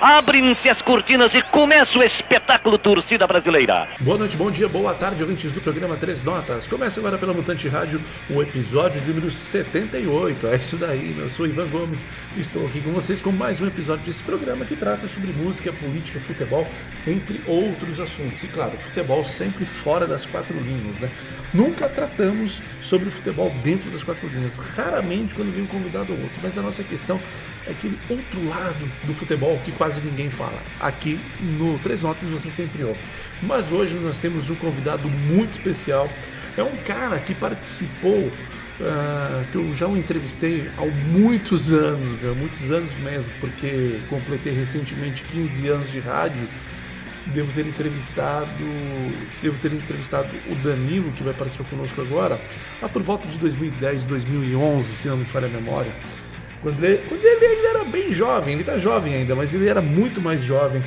Abrem-se as cortinas e começa o espetáculo Torcida Brasileira. Boa noite, bom dia, boa tarde, ouvintes do programa Três Notas. Começa agora pela Mutante Rádio o episódio número 78. É isso daí, eu sou Ivan Gomes e estou aqui com vocês com mais um episódio desse programa que trata sobre música, política, futebol, entre outros assuntos. E claro, futebol sempre fora das quatro linhas, né? Nunca tratamos sobre o futebol dentro das quatro linhas, raramente quando vem um convidado ou outro, mas a nossa questão é aquele outro lado do futebol que quase ninguém fala. Aqui no Três Notas você sempre ouve. Mas hoje nós temos um convidado muito especial. É um cara que participou, uh, que eu já o entrevistei há muitos anos, meu, muitos anos mesmo, porque completei recentemente 15 anos de rádio. Devo ter entrevistado, devo ter entrevistado o Danilo, que vai participar conosco agora, lá por volta de 2010, 2011, se não me falha a memória. Quando ele, quando ele ainda era bem jovem, ele está jovem ainda, mas ele era muito mais jovem.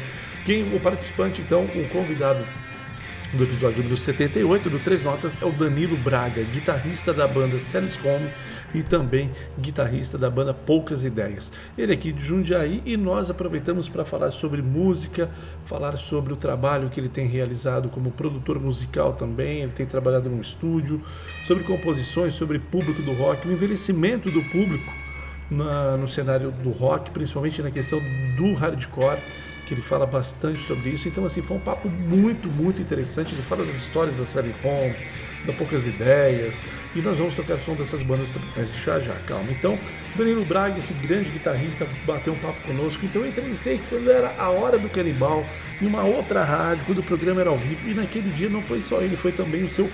Quem o participante, então, o convidado do episódio número 78 do Três Notas é o Danilo Braga, guitarrista da banda Celis Home e também guitarrista da banda Poucas Ideias. Ele é aqui de Jundiaí e nós aproveitamos para falar sobre música, falar sobre o trabalho que ele tem realizado como produtor musical também, ele tem trabalhado no estúdio, sobre composições, sobre público do rock, o envelhecimento do público na, no cenário do rock, principalmente na questão do hardcore, que ele fala bastante sobre isso. Então, assim, foi um papo muito, muito interessante. Ele fala das histórias da série Home, da Poucas Ideias, e nós vamos tocar som dessas bandas também, mas já já, calma. Então, Danilo Braga, esse grande guitarrista, bateu um papo conosco. Então, eu entrevistei quando era a hora do canibal, em uma outra rádio, quando o programa era ao vivo, e naquele dia não foi só ele, foi também o seu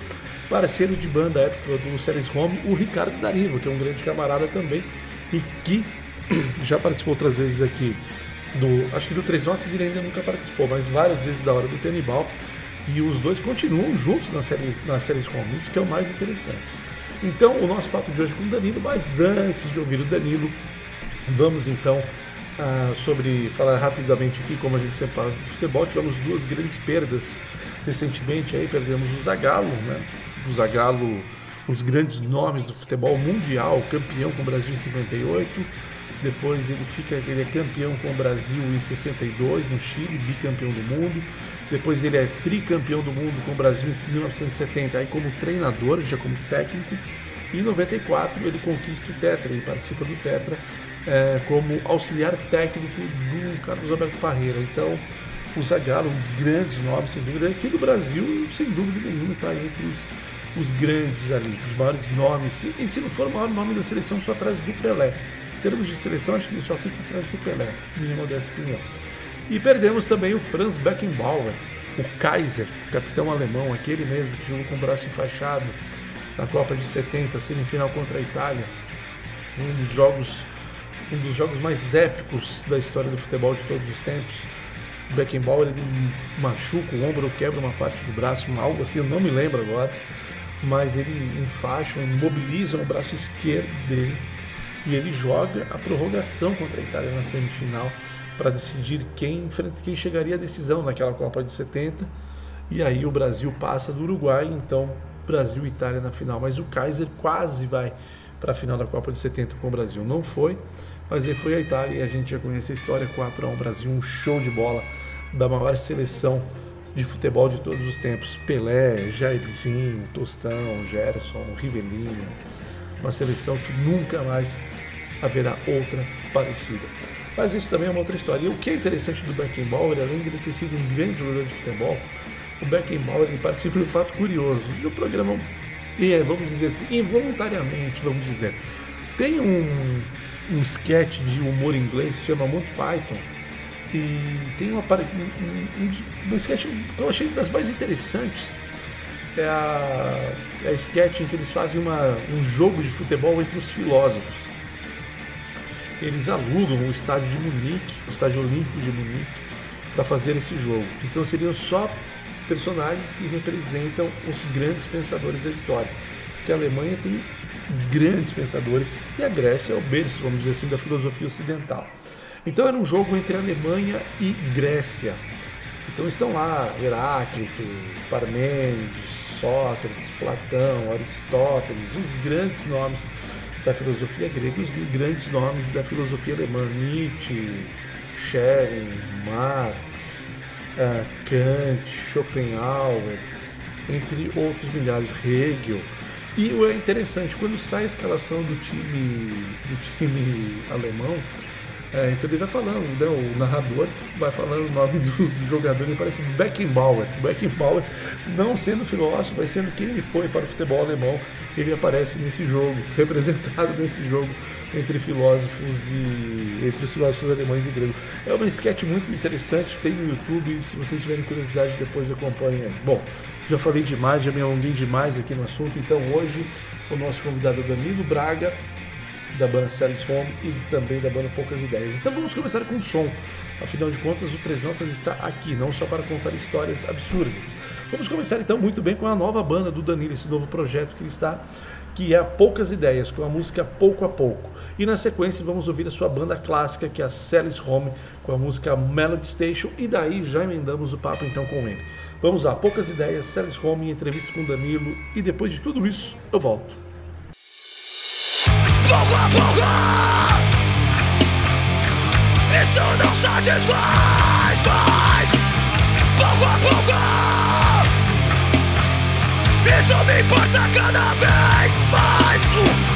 parceiro de banda época do Series Home, o Ricardo Dariva, que é um grande camarada também e que já participou outras vezes aqui do. Acho que do Três Notas ele ainda nunca participou, mas várias vezes da hora do Tenibal. E os dois continuam juntos na série, na série com isso que é o mais interessante. Então, o nosso papo de hoje com o Danilo, mas antes de ouvir o Danilo, vamos então uh, sobre falar rapidamente aqui, como a gente sempre fala de futebol, tivemos duas grandes perdas recentemente aí, perdemos o Zagallo, né? O Zagallo os grandes nomes do futebol mundial, campeão com o Brasil em 58, depois ele fica ele é campeão com o Brasil em 62 no Chile, bicampeão do mundo. Depois ele é tricampeão do mundo com o Brasil em 1970, aí como treinador, já como técnico. E em 94 ele conquista o Tetra, ele participa do Tetra é, como auxiliar técnico do Carlos Alberto Parreira. Então, o Zagallo, um dos grandes nomes, sem dúvida, aqui do Brasil, sem dúvida nenhuma, está entre os os grandes ali, os maiores nomes. E se não for o maior nome da seleção, só atrás do Pelé. Em termos de seleção, acho que ele só fica atrás do Pelé, minha modesta opinião. E perdemos também o Franz Beckenbauer, o Kaiser, capitão alemão, aquele mesmo que jogou com o braço enfaixado na Copa de 70, semifinal contra a Itália. Um dos jogos, um dos jogos mais épicos da história do futebol de todos os tempos. O Beckenbauer ele machuca o ombro, quebra uma parte do braço, algo assim, eu não me lembro agora mas ele enfaixa, imobiliza o braço esquerdo dele e ele joga a prorrogação contra a Itália na semifinal para decidir quem, quem chegaria à decisão naquela Copa de 70. E aí o Brasil passa do Uruguai, então Brasil e Itália na final. Mas o Kaiser quase vai para a final da Copa de 70 com o Brasil. Não foi, mas ele foi a Itália e a gente já conhece a história 4 a 1 Brasil, um show de bola da maior seleção de futebol de todos os tempos. Pelé, Jairzinho, Tostão, Gerson, Rivelino. Uma seleção que nunca mais haverá outra parecida. Mas isso também é uma outra história. E o que é interessante do Beckenbauer, além de ele ter sido um grande jogador de futebol, o Beckenbauer ele participa de um fato curioso. do programa, é, vamos dizer assim, involuntariamente, vamos dizer. Tem um, um sketch de humor inglês que se chama Monty Python, e tem uma, um, um, um sketch que eu achei das mais interessantes. É a, é a sketch em que eles fazem uma, um jogo de futebol entre os filósofos. Eles alugam o estádio de Munique, o estádio olímpico de Munique, para fazer esse jogo. Então seriam só personagens que representam os grandes pensadores da história. Porque a Alemanha tem grandes pensadores e a Grécia é o berço, vamos dizer assim, da filosofia ocidental. Então era um jogo entre Alemanha e Grécia. Então estão lá Heráclito, Parmênides, Sócrates, Platão, Aristóteles, os grandes nomes da filosofia grega, os grandes nomes da filosofia alemã, Nietzsche, Schelling, Marx, uh, Kant, Schopenhauer, entre outros milhares, Hegel. E é interessante, quando sai a escalação do time, do time alemão, é, então ele vai falando, né, o narrador vai falando o nome do, jogador, ele parece Beckenbauer. Beckenbauer, não sendo filósofo, mas sendo quem ele foi para o futebol alemão, ele aparece nesse jogo, representado nesse jogo entre filósofos e entre os filósofos alemães e gregos. É uma sketch muito interessante, tem no YouTube, se vocês tiverem curiosidade depois acompanhem. Bom, já falei demais, já me alonguei demais aqui no assunto, então hoje o nosso convidado é Danilo Braga, da banda Celis Home e também da banda Poucas Ideias. Então vamos começar com o som. Afinal de contas, o Três Notas está aqui, não só para contar histórias absurdas. Vamos começar então muito bem com a nova banda do Danilo, esse novo projeto que ele está, que é Poucas Ideias, com a música Pouco a Pouco. E na sequência vamos ouvir a sua banda clássica, que é a Celis Home, com a música Melody Station, e daí já emendamos o papo então com ele. Vamos lá, Poucas Ideias, Celis Home, entrevista com Danilo, e depois de tudo isso, eu volto pouco a pouco Isso não satisfaz mais Pouco a pouco Isso me importa cada vez mais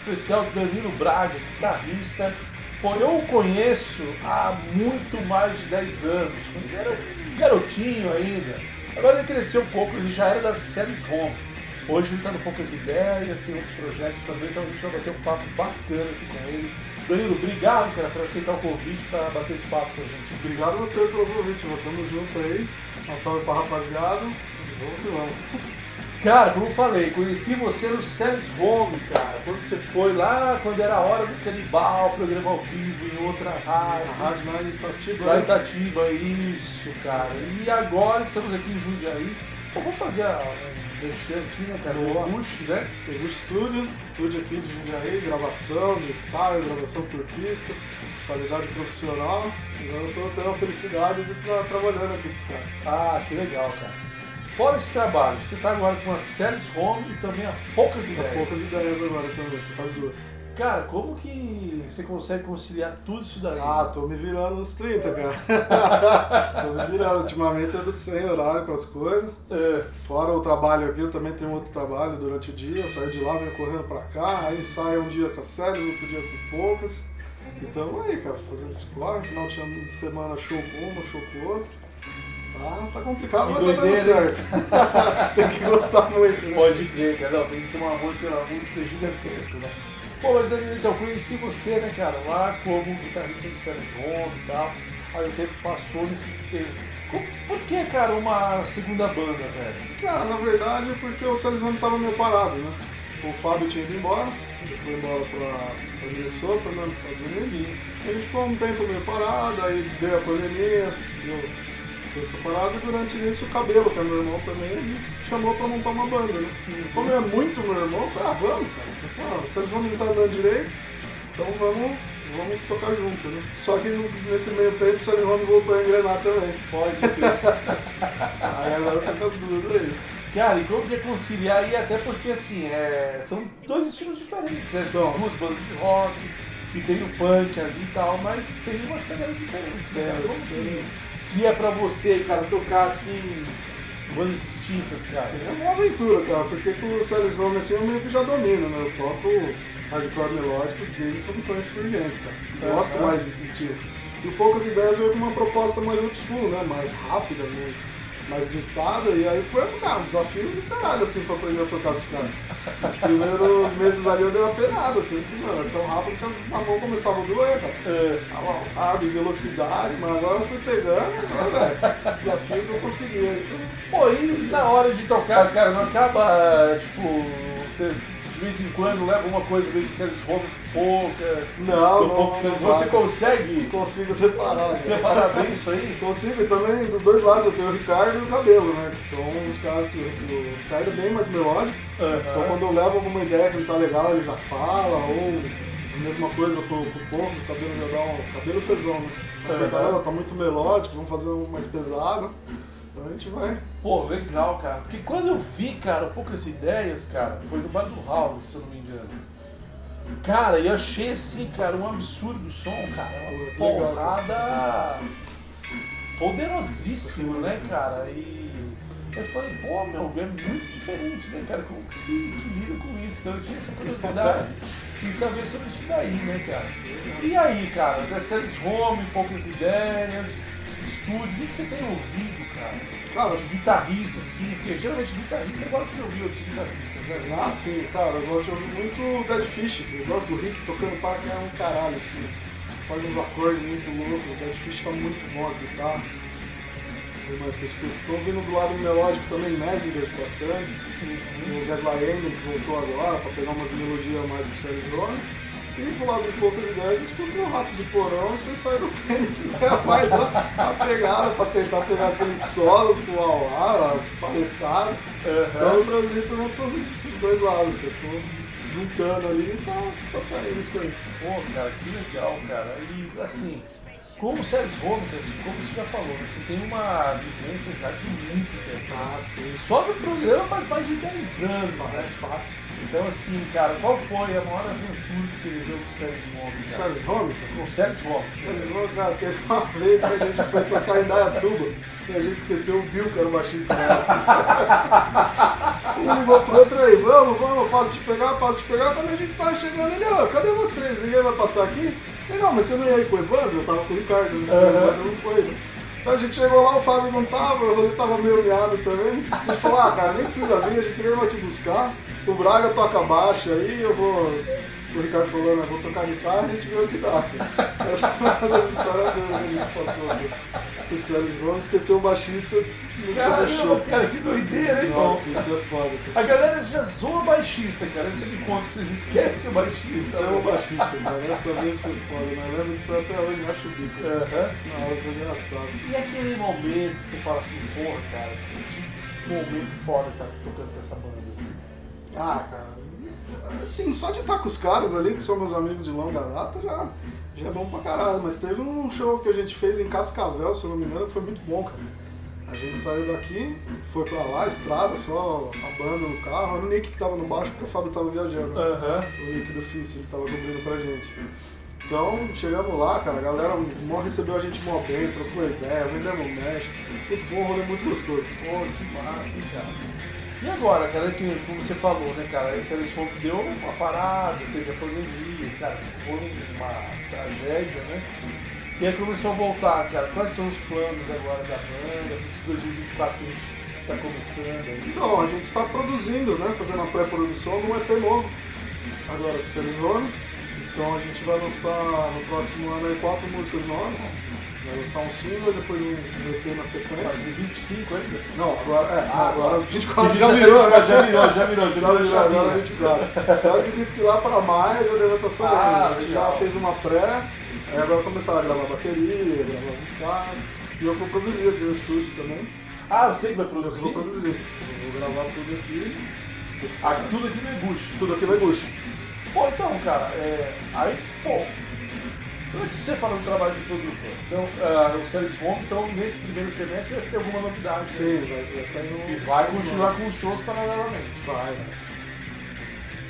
especial, Danilo Braga, guitarrista. Pô, eu o conheço há muito mais de 10 anos. Quando era um garotinho ainda. Agora ele cresceu um pouco, ele já era das séries home. Hoje ele está no Poucas Ideias, tem outros projetos também, então a gente vai bater um papo bacana aqui com ele. Danilo, obrigado, cara, por aceitar o convite para bater esse papo com a gente. Obrigado você pelo convite. Tamo junto aí. Uma salve pra rapaziada. Vamos que vamos. Cara, como eu falei, conheci você no Service Home, cara. Quando você foi lá, quando era a hora do canibal, programa ao vivo em outra rádio. A rádio lá em Itatiba. Lá em né? Itatiba, isso, cara. E agora estamos aqui em Jundiaí. Pô, vamos fazer a mexer aqui, né, cara? Boa. O Bush, né? Peguste Estúdio, estúdio aqui de Jundiaí, gravação de ensaio, gravação por pista, qualidade profissional. Agora eu tô tendo a felicidade de estar trabalhando aqui com os caras. Ah, que legal, cara. Fora esse trabalho, você tá agora com a Service Home e também há poucas Tá ideias. poucas ideias agora também, tô com as duas. Cara, como que você consegue conciliar tudo isso daí? Ah, tô me virando nos 30, cara. tô me virando. Ultimamente eu sem horário para as coisas. É, Fora o trabalho aqui, eu também tenho outro trabalho durante o dia. Eu saio de lá, venho correndo pra cá, aí saio um dia com as séries, outro dia com poucas. Então aí, cara, fazendo esse corre, final de semana show com uma, show com outra. Tá, tá complicado, Que mas tá dando doideira, certo. tem que gostar muito, né? Pode crer, cara. Não, tem que tomar amor pela música gigantesco, né? Pô, mas Danilo, então, conheci você, né, cara, lá como guitarrista do Sérgio Home e tal. Aí o tempo passou nesse tempo. Como- Por que, cara, uma segunda banda, velho? Cara, na verdade, porque o Sérgio Ramos tava meio parado, né? O Fábio tinha ido embora, ele foi embora pra, pra Minnesota, né, nos Estados Unidos. A gente ficou um tempo meio parado, aí veio a pandemia, deu essa parada, e durante isso o Cabelo, que é meu irmão também, ele chamou pra montar uma banda, né? Como é muito meu irmão, eu falei, ah, vamos, cara. Pô, o Sérgio Ramos não tá andando direito, então vamos, vamos tocar junto, né? Só que nesse meio tempo o Sérgio Ramos voltou a engrenar também. Pode. Aí agora tá com as duas aí. cara, e como que é conciliar aí? Até porque, assim, é, são dois estilos diferentes, né? São. Duas bandas de rock, que tem o punk ali e tal, mas tem umas pegadas diferentes, né? É, eu Como. Que, é pra você, cara, tocar, assim, bandas distintas, cara? É uma aventura, cara, porque com o Celis Home assim eu meio que já domino, né? Eu toco hardcore melódico desde que eu me conheço por gente, cara. Eu Gosto mais desse estilo. E Poucas Ideias veio com uma proposta mais old school, né? Mais rápida, né? Mais gritada, e aí foi, cara, um desafio do caralho, assim, pra aprender a tocar os caras. Os primeiros meses ali eu dei uma penada, porque, mano, era tão rápido que a mão começava a doer, cara. É, Tava rápido, em velocidade, mas agora eu fui pegando, né, velho? Desafio que eu consegui, então... Pô, e na hora de tocar, cara, não acaba, tipo, você de vez em quando leva uma coisa meio de séries home poucas, Não, pouco não você consegue consigo separar. né? separar bem isso aí? Consigo, e também dos dois lados, eu tenho o Ricardo e o Cabelo, né? Que são os caras que o Ricardo é bem mais melódico. Então quando eu levo alguma ideia que não tá legal, ele já fala, ou a mesma coisa pro, pro Poucos, o cabelo já dá um. Cabelo fezão, né? Verdade, ela tá muito melódico, vamos fazer um mais pesado. Então a gente vai. Pô, legal, cara. Porque quando eu vi, cara, poucas ideias, cara, foi no Bar do Raul, se eu não me engano. Cara, eu achei assim, cara, um absurdo o som, cara. Uma porrada poderosíssima, né, cara? E eu falei, pô, meu, é muito diferente, né, cara? Como que se equilibra com isso? Então eu tinha essa curiosidade em saber sobre isso daí, né, cara? E aí, cara, séries home, poucas ideias, estúdio, o que você tem ouvido, cara? Cara, de guitarrista, assim, porque geralmente guitarrista eu gosto de ouvir outros guitarristas, né? ah, sim, cara, eu gosto de ouvir muito Dead Fish. Eu gosto do Rick tocando para que é um caralho, assim. Faz uns acordes muito loucos. O Dead Fish tá muito bom as guitarras. O que mais que eu escuto? Tô ouvindo do lado melódico também Messingas bastante. O Gasly Engel, que voltou agora, pra pegar umas melodias mais pro Cerizone. E do lado de poucas ideias, escuto Ratos de Porão e Suicide do Tênis. É mais a, a pegada pra tentar pegar aqueles solos com o auá, as paletadas. Então eu transito nesses dois lados, que eu tô juntando ali e tá, tá saindo isso aí. Pô, cara, que legal, cara. E assim, com o Sérgio Rômicas, como você já falou, né, você tem uma vivência já de muito tempo. Ah, sim. Só no programa faz mais de 10 anos, né? Parece fácil. Então, assim, cara, qual foi a maior aventura que você viveu com o Sérgio Rômicas? Charles Holmes? Com o Sérgio Rômicas. Charles Holmes, cara, teve uma vez que a gente foi tocar em Dayatuba e a gente esqueceu o Bill, que era o baixista na época. Ele ligou pro outro aí, vamos, vamos, posso te pegar, posso te pegar. Quando a gente tava chegando, ele, ó, cadê vocês? Ninguém vai passar aqui? Não, mas você não ia ir com o Evandro? Eu tava com o Ricardo, né? O Evandro não foi, né? Então a gente chegou lá, o Fábio não tava, o Rodrigo tava meio miado também. A gente falou, ah, cara, nem precisa vir, a gente veio vai te buscar. O Braga toca baixo aí, eu vou. O Ricardo falou, né, vou tocar guitarra, a gente vê o que dá. cara. Essa é uma das histórias que a gente passou o Sérgio Gomes, esqueceu o baixista no Caramba, show. cara, que doideira, hein? Nossa, isso é foda, cara. A galera já zoa baixista, cara. Você me conta que vocês esquecem o baixista. Isso é o baixista, cara. Essa vez foi foda, né? Eu lembro disso até hoje, acho o bico. Aham. Na hora foi engraçado. E aquele momento que você fala assim, porra, cara, que momento foda tá tocando com essa banda, assim. Ah, cara. Assim, só de estar com os caras ali, que são meus amigos de longa data, já, já é bom pra caralho. Mas teve um show que a gente fez em Cascavel, se eu não me engano, que foi muito bom, cara. A gente saiu daqui, foi pra lá, estrada, só a banda no carro. Era o Nick que tava no baixo, porque o Fábio tava viajando. Aham. O Nick do Fício, que tava cobrindo pra gente. Então, chegamos lá, cara, a galera mó recebeu a gente mó bem, trocou ideia, vendemos mexe. Putz, Foi um rolê muito gostoso. Pô, que massa, hein, cara. E agora, cara, que, como você falou, né, cara, esse eleição deu uma parada, teve a pandemia, cara, foi uma tragédia, né? E aí começou a voltar, cara. Quais são os planos agora da banda, esse 2024 que a gente tá começando aí? Então, a gente está produzindo, né? Fazendo a pré-produção de um EP novo. Agora com o. Então a gente vai lançar no próximo ano aí quatro músicas novas. Vai lançar um single, depois um EP na sequência. Fazer 25 ainda? Não, agora é, Ah, agora agora. 24 Já já virou, virou, né? já virou, já virou, já Já virou, já agora virou. 24. Então eu acredito que lá para maio já deve estar saindo. Ah, a gente já fez uma pré, aí agora começaram a gravar bateria, gravar as guitarras. E eu vou produzir aqui no estúdio também. Ah, você que vai Eu vou produzir? produzir. Eu vou gravar tudo aqui. Ah, tudo aqui no Eguchi. Tudo aqui vai bucho. Pô, então, cara, é, aí, pô, antes de você falar do trabalho de produtor, então, ah, o Service Home, então, nesse primeiro semestre vai ter alguma novidade. né? Sim, vai, vai sair um. E vai continuar com os shows paralelamente. Vai, vai.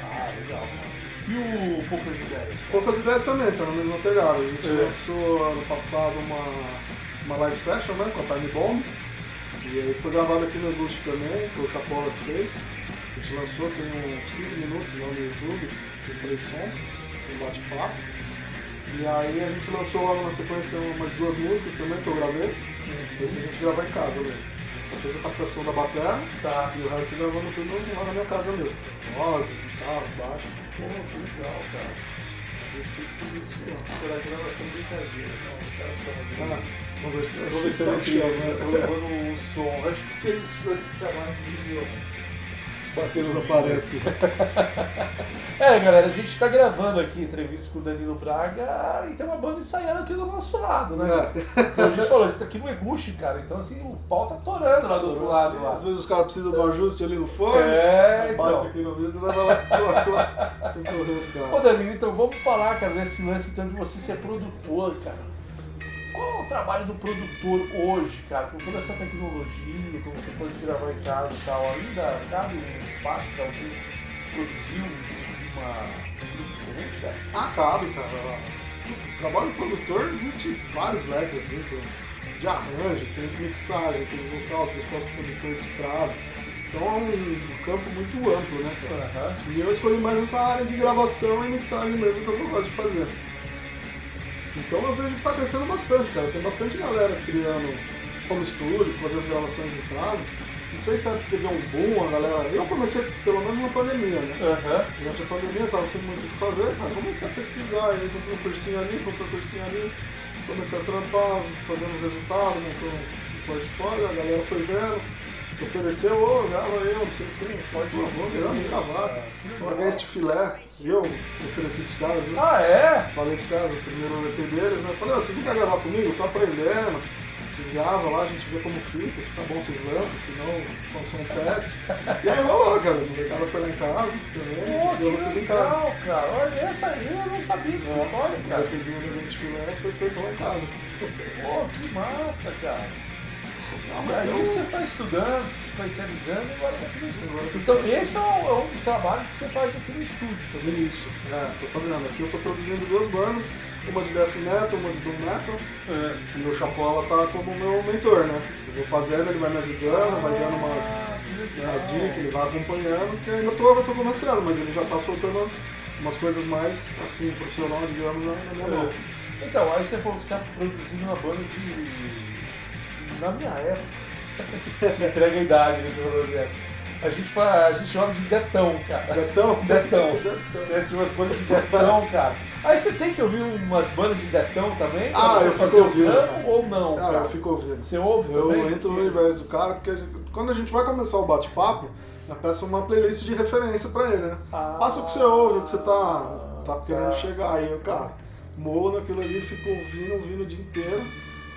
Ah, legal. E o Poucas Ideias? cara? Poucas ideias também, tá na mesma pegada. A gente É. lançou ano passado uma, uma live session né, com a Time Bomb. E aí foi gravado aqui no Augusto também, foi o Chapola que fez. A gente lançou, tem uns 15 minutos lá no YouTube, tem três sons, um bate-papo. E aí a gente lançou logo na sequência umas duas músicas também que eu gravei. Esse a gente gravou em casa mesmo. A gente só fez a captação da bateria Tá. e o resto gravamos tudo lá na minha casa mesmo. Vozes, guitarra, baixo. Pô, que legal, cara. Eu fiz tudo isso, ó. Será gravação bem caseira. Não, os caras estão aqui. Tá, conversando. Se tá eu chill, né? Tô levando o som. Acho que se eles dois se chamarem de meu. Bater no Desaparece. É, galera, a gente tá gravando aqui entrevista com o Danilo Braga e tem uma banda ensaiando aqui do nosso lado, né? É. Então, a gente falou, a gente tá aqui no Eguchi, cara, então assim, o pau tá torando lá do outro lado. Lá. Às vezes os caras precisam de um ajuste ali no fone. É, Bate então. aqui no vidro e leva lá, sem correr os Ô caras. Danilo, então vamos falar, cara, desse lance então de você ser produtor, cara. Qual é o trabalho do produtor hoje, cara, com toda essa tecnologia, como você pode gravar em casa e tal, ainda cabe um espaço para alguém produzir um disco de uma um diferente, cara? Ah, cabe, cara. O trabalho do produtor existe vários leques, assim, tem de arranjo, tem de mixagem, tem de vocal, tem o próprio produtor de estrada. Então é um campo muito amplo, né, cara? Aham. E eu escolhi mais essa área de gravação e mixagem mesmo que eu gosto de fazer. Então eu vejo que tá crescendo bastante, cara. Tem bastante galera criando como estúdio, pra fazer as gravações de casa. Não sei se é deu um boom, a galera. Eu comecei pelo menos na pandemia, né? Aham. Durante a pandemia tava sem muito o que fazer, mas comecei a pesquisar, aí comprei um cursinho ali, comprei um cursinho ali, comecei a trampar, fazendo os resultados, montando um portfólio, a galera foi vendo, se ofereceu, ô, grava aí, eu não sei o que, pode ir, vou vamos gravar. Paguei este filé, eu ofereci pros caras, né? Ah, é? Falei pros caras, o primeiro EP deles, né? Falei, ó, você não quer gravar comigo? Eu tô aprendendo. vocês gravam lá, a gente vê como fica, se ficar bom vocês lançam, se não, façam um teste. E aí rolou, cara. O molecada foi lá em casa também, Pô, que deu tudo em casa. legal, cara. Olha, essa aí eu não sabia dessa É, história, O cara. DPzinho do evento filé foi feito lá em casa. Pô, que massa, cara. Não, E mas aí você está estudando, se especializando e agora está aqui no estúdio. Então esse é um, é um dos trabalhos que você faz aqui no estúdio também. Isso, é, tô fazendo. Aqui eu tô produzindo duas bandas, uma de death metal, uma de doom metal. É. O meu Chapola tá como meu mentor, né? Eu vou fazendo, ele vai me ajudando, vai dando umas, Ah, legal. umas dicas, ele vai acompanhando, que ainda tô, eu tô começando, mas ele já tá soltando umas coisas mais, assim, profissional, digamos, na minha mão. É. Então, aí você falou que você está produzindo uma banda de. Na minha época. Entrega a idade nesse projeto. A gente, fala, a gente chama de Detão, cara. Detão? Detão. Detão. Tinha umas bandas de Detão, cara. Aí você tem que ouvir umas bandas de Detão também? Ah, você eu fico ouvindo. ou não? Ah, cara? eu fico ouvindo. Você ouve Eu também? entro no universo do cara, porque a gente- quando a gente vai começar o bate-papo, eu peço uma playlist de referência pra ele, né? Ah, Passa o que você ouve, o que você tá, tá querendo chegar. Aí eu, cara, morro naquilo ali, fico ouvindo, ouvindo o dia inteiro.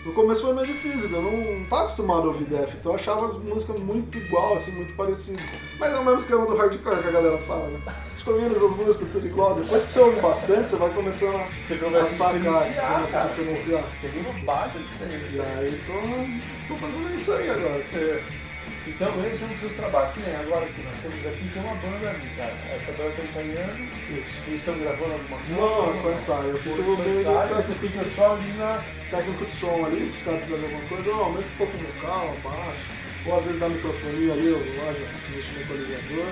No começo foi meio difícil, eu não tava acostumado a ouvir Def, então eu achava as músicas muito igual, assim, muito parecidas. Mas é o mesmo esquema do hardcore que a galera fala, né? Fica ouvindo essas músicas tudo igual, depois que você ouve bastante, você vai começando a, Você começa a sacar, diferenciar, começa a diferenciar. Peguei uma baita E diferença. aí tô, tô fazendo isso aí agora. É. Então esse é um dos seus trabalhos. Que nem agora que nós temos aqui, tem uma banda ali, cara. Essa banda tá ensaiando. Isso. Eles estão gravando alguma coisa? Não, é só ensaio. Eu fico Só ensaio, de você fica só ali na. técnico de som ali, se os caras precisarem de alguma coisa, eu aumento um pouco o vocal, abaixo. Ou às vezes dá microfonia ali, eu lá já mexo no equalizador.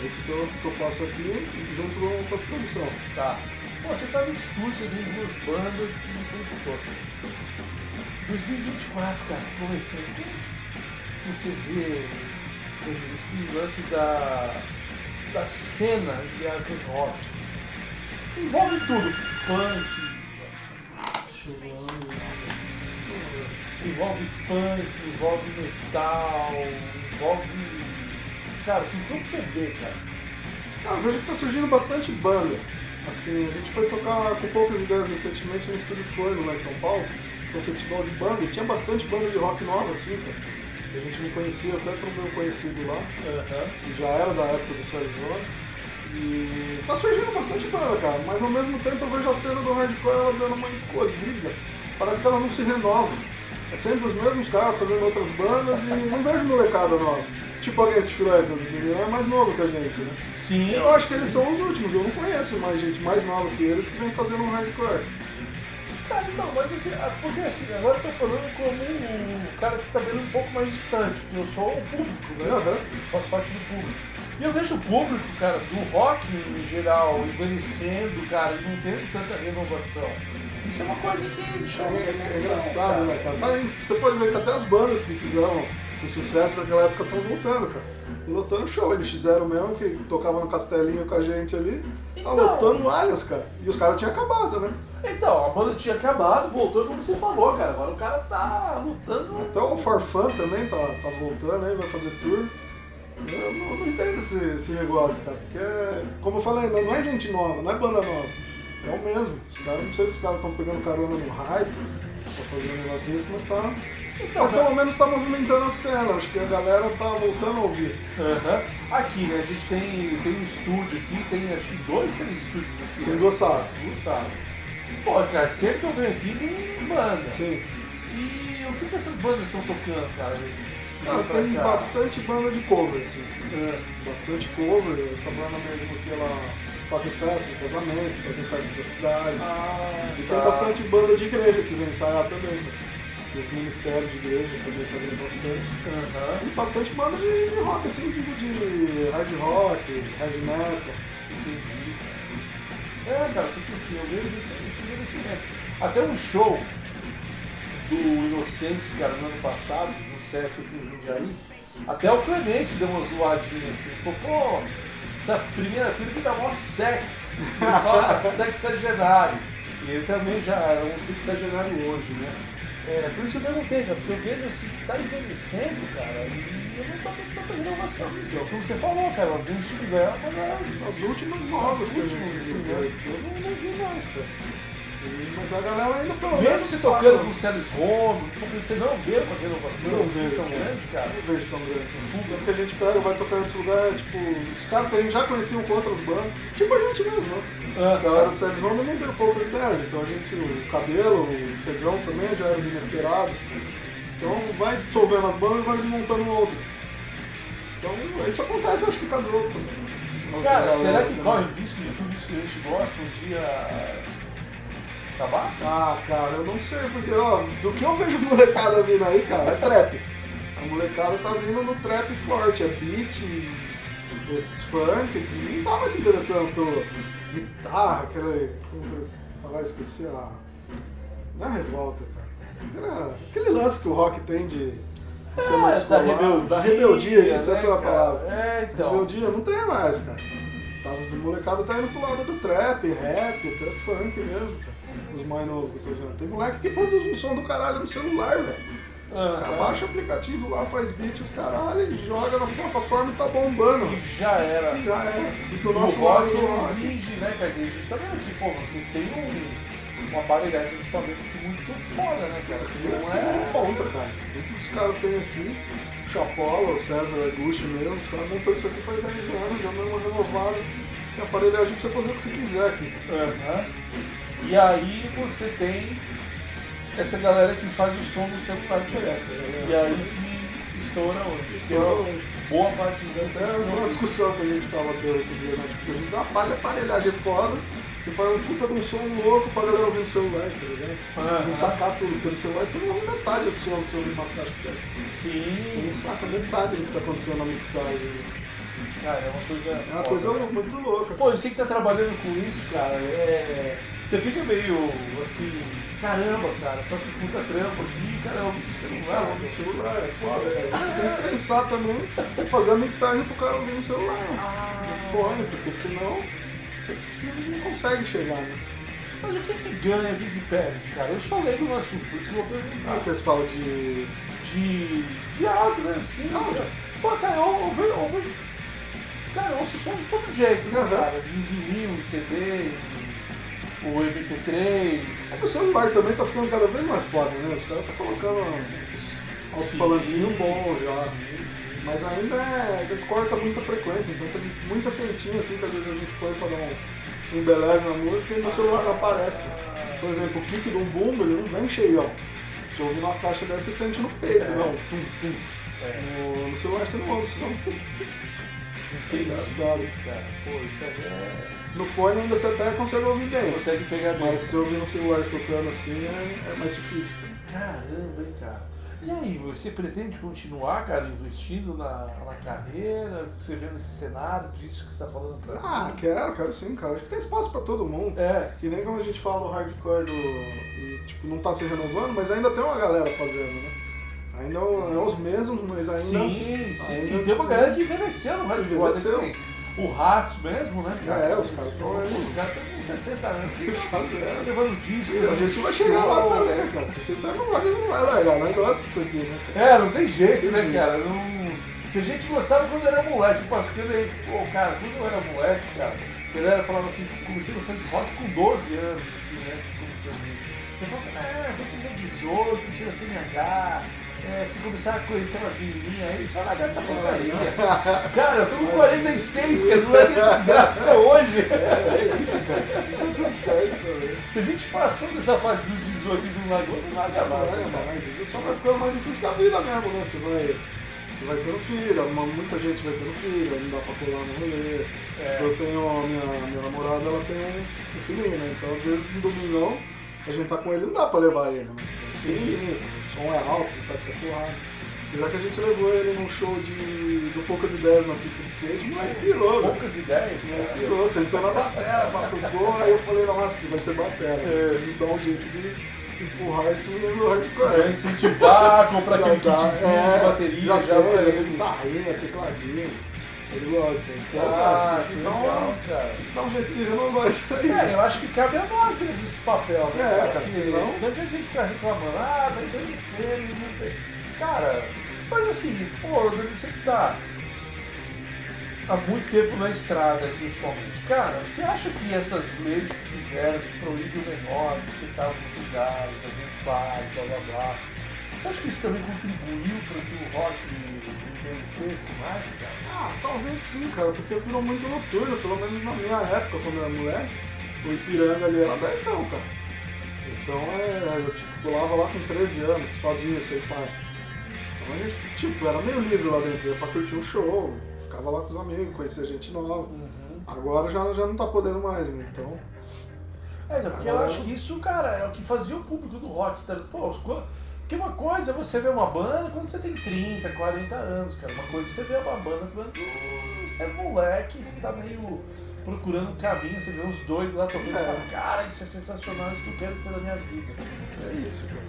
É isso que eu, que eu faço aqui, junto com as produções. Tá. Pô, você tá no você tem duas bandas e não tem todo. 2024, cara, começando. Como você vê esse lance da, da cena, entre aspas, rock? Envolve tudo. Punk, envolve punk, envolve metal, envolve. Cara, tudo que você vê, cara. Ah, eu vejo que tá surgindo bastante banda. Assim, a gente foi tocar com poucas ideias recentemente no Estúdio Forno lá em São Paulo, que é um festival de banda, e tinha bastante banda de rock nova, assim, cara. A gente me conhecia até um meu conhecido lá. que já era da época do Sarizona. E tá surgindo bastante banda, cara, mas ao mesmo tempo eu vejo a cena do hardcore ela dando uma encolhida. Parece que ela não se renova. É sempre os mesmos caras fazendo outras bandas e não vejo molecada nova. Tipo Against o menino é mais novo que a gente, né? Sim, Eu acho que eles são os últimos, eu não conheço mais gente mais nova que eles que vem fazendo um hardcore. Cara, então, mas assim, porque assim, agora eu tô falando como um cara que tá vendo um pouco mais distante, porque eu sou o público, né? Aham. Faço parte do público. E eu vejo o público, cara, do rock em geral, envelhecendo, cara, e não tendo tanta renovação. Isso é uma coisa que chama É, muita é atenção, engraçado, né, cara? Tá aí, você pode ver que até as bandas que fizeram o sucesso naquela época estão voltando, cara. Lotando show. Eles fizeram mesmo, que tocava no castelinho com a gente ali. Tá Então. lotando no Allianz, cara. E os caras tinham acabado, né? Então, a banda tinha acabado, voltou como você falou, cara. Agora o cara tá lutando. Até o Forfan também tá, tá voltando aí, vai fazer tour. Eu não, não entendo esse, esse negócio, cara. Porque, como eu falei, não é gente nova, não é banda nova. É o mesmo. Os caras, não sei se os caras estão pegando carona no hype pra fazer um negócio desse, mas tá. Então, Mas pelo menos tá movimentando a cena. Acho que a galera tá voltando a ouvir. Aham. Aqui, né, a gente tem, tem um estúdio aqui, tem acho que dois, três estúdios aqui. Tem né? duas salas. Duas salas. Pô, cara, sempre que eu venho aqui tem banda. Sim. E o que, que essas bandas estão tocando, cara? Cara, tem cá. bastante banda de cover, assim. É. Bastante cover. Essa banda mesmo que ela em festa de casamento, em festa da cidade. Ah, E tá. tem bastante banda de igreja que vem ensaiar também. Os ministérios de igreja também tá vindo bastante. E bastante banda de, de rock, assim, digo de hard rock, heavy metal. Entendi. É, cara, porque assim, eu vejo esse, esse envelhecimento. Até um show do Inocentes, cara, no ano passado, no Sesc aqui em Jundiaí, até o Clemente deu uma zoadinha assim, falou, pô, essa primeira filha me dá mó sex. Ele fala sexagenário. E ele também já é um sexagenário hoje, né? É, por isso que eu perguntei, cara, porque eu vejo assim que tá envelhecendo, cara, e eu não tô tendo tanta renovação. Então, como você falou, cara, o Dente Filé é uma das As últimas novas que a gente viu, né? eu não, não vi mais, cara. E- Mas a galera ainda pelo Mesmo menos você tá, tocando né? com o Celis Home, porque você não vê uma renovação Não assim vejo, tão cara. grande, cara. Não vejo tão grande. Tanto que a gente pega, vai tocar em outros lugares, tipo, os caras que a gente já conhecia com outras bandas, tipo a gente mesmo, né? Ah, A galera do Sérgio Roma não deu poucas ideias, então a gente, o cabelo, o fezão também já eram inesperados. Então vai dissolvendo as bandas e vai montando outras. Então isso acontece, acho que com as outras. As Cara, será que corre o risco de tudo isso que a gente gosta um dia acabar? Ah, cara, eu não sei, porque ó, do que eu vejo molecada vindo aí, cara, é trap. A molecada tá vindo no trap forte, é beat, esses funk, não tá mais se interessando pelo guitarra, aquela. Como falar, esqueci a. Não é revolta, cara. Aquele lance que o rock tem de ser mais É, da colado, rebeldia. Da rebeldia, isso, né, essa é a palavra. É, então. Rebeldia não tem mais, cara. Tá, o molecada tá indo pro lado do trap, rap, até funk mesmo, cara. Os mais novos que eu tô vendo. Tem moleque que produz um som do caralho no celular, velho. Os Ah, caras baixam o aplicativo lá, faz beat, os caralho, e joga nas plataformas e tá bombando. E já era. E já é. E O nosso rock exige, né, cara? A gente tá vendo aqui, pô, vocês têm um, uma aparelhagem de equipamento muito foda, né, cara? Que Não não é é. ponta, cara. Tudo que os caras têm aqui, o Chapola, o César Aguchi mesmo, os caras montou isso aqui faz 10 anos, já deu uma renovada. Tem aparelhagem pra você fazer o que você quiser aqui. Aham. E aí você tem essa galera que faz o som do celular direto. E aí que estoura hoje. Estoura. Boa parte dos Até foi uma discussão que a gente tava tendo outro dia, né? Tipo, a gente dá uma aparelhagem foda, você faz um puta de um som louco pra galera ouvir no celular, tá ligado? Não sacar tudo, no celular você não ouve metade do som do seu ouvir umas caixas dessas. Você Sim, não saca metade do que tá acontecendo na mixagem. cara, é uma coisa. É uma foda, coisa né? muito louca. Pô, você que tá trabalhando com isso, cara, é. Você fica meio assim, caramba, cara, um puta trampo aqui, caramba, o celular, Cara, no celular é foda, cara. Você tem que pensar também em fazer a mixagem pro cara ouvir no celular, no fone, porque senão você, você não consegue chegar, né? Mas o que que ganha, o que que perde, cara? Eu sou leigo no assunto, por isso que eu vou é perguntar. que eles falam de. De, de áudio mesmo, sim. Áudio. Pô, cara, eu, eu, eu. Cara, eu ouço som de todo jeito, né, cara? Em vinil, em CD, o MP3. É que o celular também tá ficando cada vez mais foda, né? Os caras tá colocando alto-falantinho bom já. Mas ainda é. Corta muita frequência, então tem muita feitinha assim que às vezes a gente põe pra dar um, um beleza na música e no celular não aparece. Por exemplo, o kick do bumbo ele não vem cheião. Se ouvir umas taxas dessas, você sente no peito, É. não. Tum, tum. É. No, no celular você não ouve, você só engraçado. cara. Pô, isso é. No fone ainda você até consegue ouvir Você bem. consegue pegar bem. Mas se ouvir no celular tocando assim é, é mais difícil. Caramba, hein, cara. E aí, você pretende continuar, cara, investindo na, na carreira? Você vendo esse cenário, disso que você está falando pra Ah, quero, quero sim, cara. Acho que tem espaço pra todo mundo. É, Que nem quando a gente fala do hardcore do. E, tipo, não tá se renovando, mas ainda tem uma galera fazendo, né? Ainda é os mesmos, mas ainda. sim, sim. ainda, E tem uma tipo, galera que envelheceu no hardcore. Envelheceu. Né? O Ratos mesmo, né, cara? É, os caras tão aí. Os caras estão com 60 anos. Que fazendo. Tá levando disco. E a gente vai chegar lá também, cara. Se você tá no rock, não vai largar. Nós gosta disso aqui, né? É, não tem jeito, Tem né, jeito. cara? Não... Se a gente gostava quando era moleque, porque daí, pô, cara, quando eu era moleque, cara, a galera falava assim, comecei a gostar de rock com 12 anos, assim, né? que Comecei a ouvir. Eu falava, é, quando você tem 18, você tira CNH, é, se começar a conhecer umas menininhas aí, você vai largar dessa porcaria. cara, eu tô com 46, cara, não larguei essa desgraça até hoje. É, é isso, cara. Tá tudo certo também. A gente passou dessa fase dos 18 e não largou, não larga Não, mais. é, né, cara? mas só vai ficando mais difícil que a vida mesmo, né? Você vai, você vai tendo filho, muita gente vai tendo filho, não dá pra pular no rolê. É. Eu tenho a minha, minha namorada, ela tem um filhinho, né? Então às vezes no domingão a gente tá com ele, não dá pra levar ele, né? Sim, o som é alto, não sabe que é. E já que a gente levou ele num show de, do Poucas Ideias na pista de skate, o moleque pirou, velho. Poucas ideias, O moleque cara. pirou, sentou na batera, batucou, aí eu falei, nossa, vai ser batera. É. Preciso dar um jeito de empurrar esse menino no hardcore. Incentivar, comprar aquele Já dá, kitzinho é, de bateria já, já, tem, pra já tem ele. guitarrinha, tecladinho. Ele gosta. Então, Ah, cara, dar legal, cara. dá um jeito de renovar isso aí. É, eu acho que cabe a nós mesmo esse papel, né? É, cara, Porque senão- a gente ficar reclamando, ah, tá envelhecendo, não tem. Cara, mas assim, pô, você que tá? há muito tempo na estrada, principalmente. Cara, você acha que essas leis que fizeram, que proíbem o menor, que você sabe dos lugares, a gente vai, blá blá blá, você acha que isso também contribuiu para que o rock envelhecesse mais, cara? Ah, talvez sim, cara, porque virou muito noturno, pelo menos na minha época, quando eu era moleque, o Ipiranga ali era abertão, cara. Então é, eu tipo, pulava lá com 13 anos, sozinho, sem pai. Então a gente, tipo, era meio livre lá dentro, ia pra curtir um show, ficava lá com os amigos, conhecia gente nova. Agora já, já não tá podendo mais, né? Então. É, porque eu acho que isso, cara, é o que fazia o público do rock. Tá? Pô, porque uma coisa é você ver uma banda quando você tem 30, 40 anos, cara. Uma coisa é você ver uma banda quando você é moleque, você tá meio procurando um caminho, você vê uns doidos lá tocando e É. fala, cara, isso é sensacional, isso que eu quero ser na minha vida. É isso, cara.